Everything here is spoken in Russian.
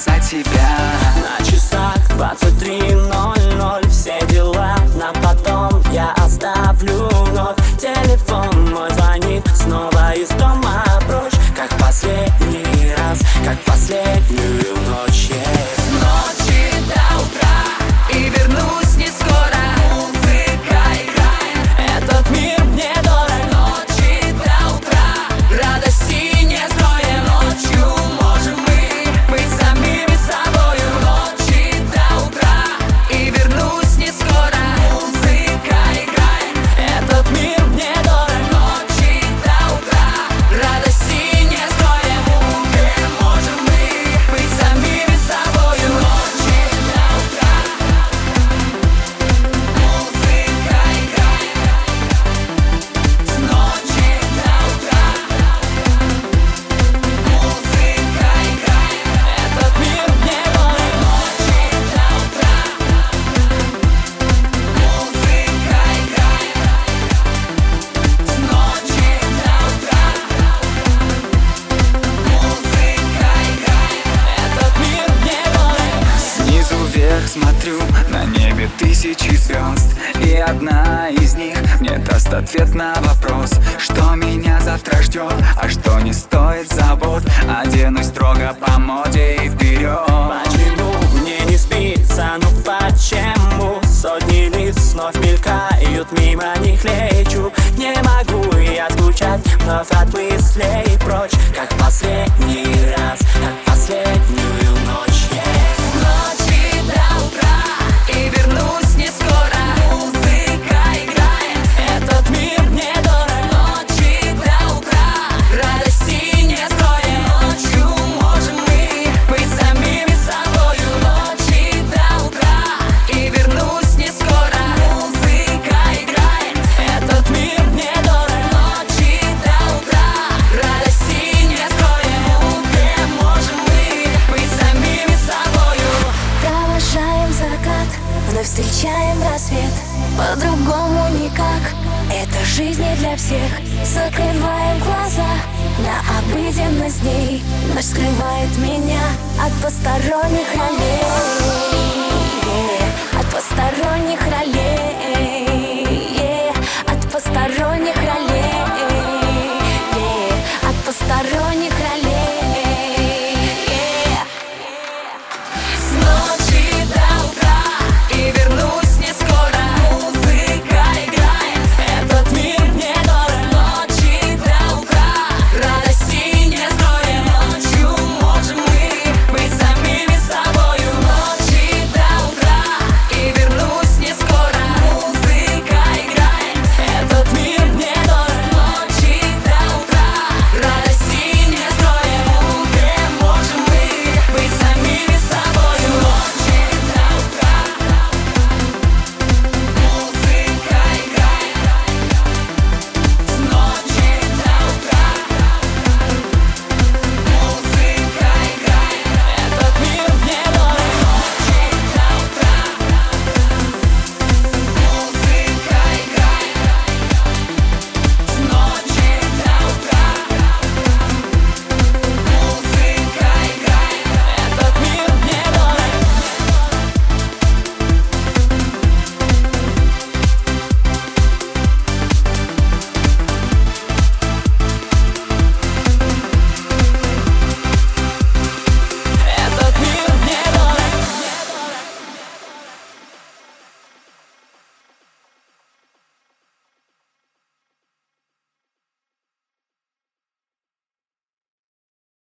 за тебя. Смотрю На небе тысячи звезд И одна из них мне даст ответ на вопрос Что меня завтра ждет, а что не стоит забот. Оденусь строго по моде и вперед. Почему мне не спится, ну почему? Сотни лиц вновь мелькают, мимо них лечу. Не могу я скучать вновь от мыслей прочь Как последний раз, Мы встречаем рассвет. По-другому никак. Это жизнь не для всех. Закрываем глаза на обыденность дней. Ночь скрывает меня от посторонних аллей От посторонних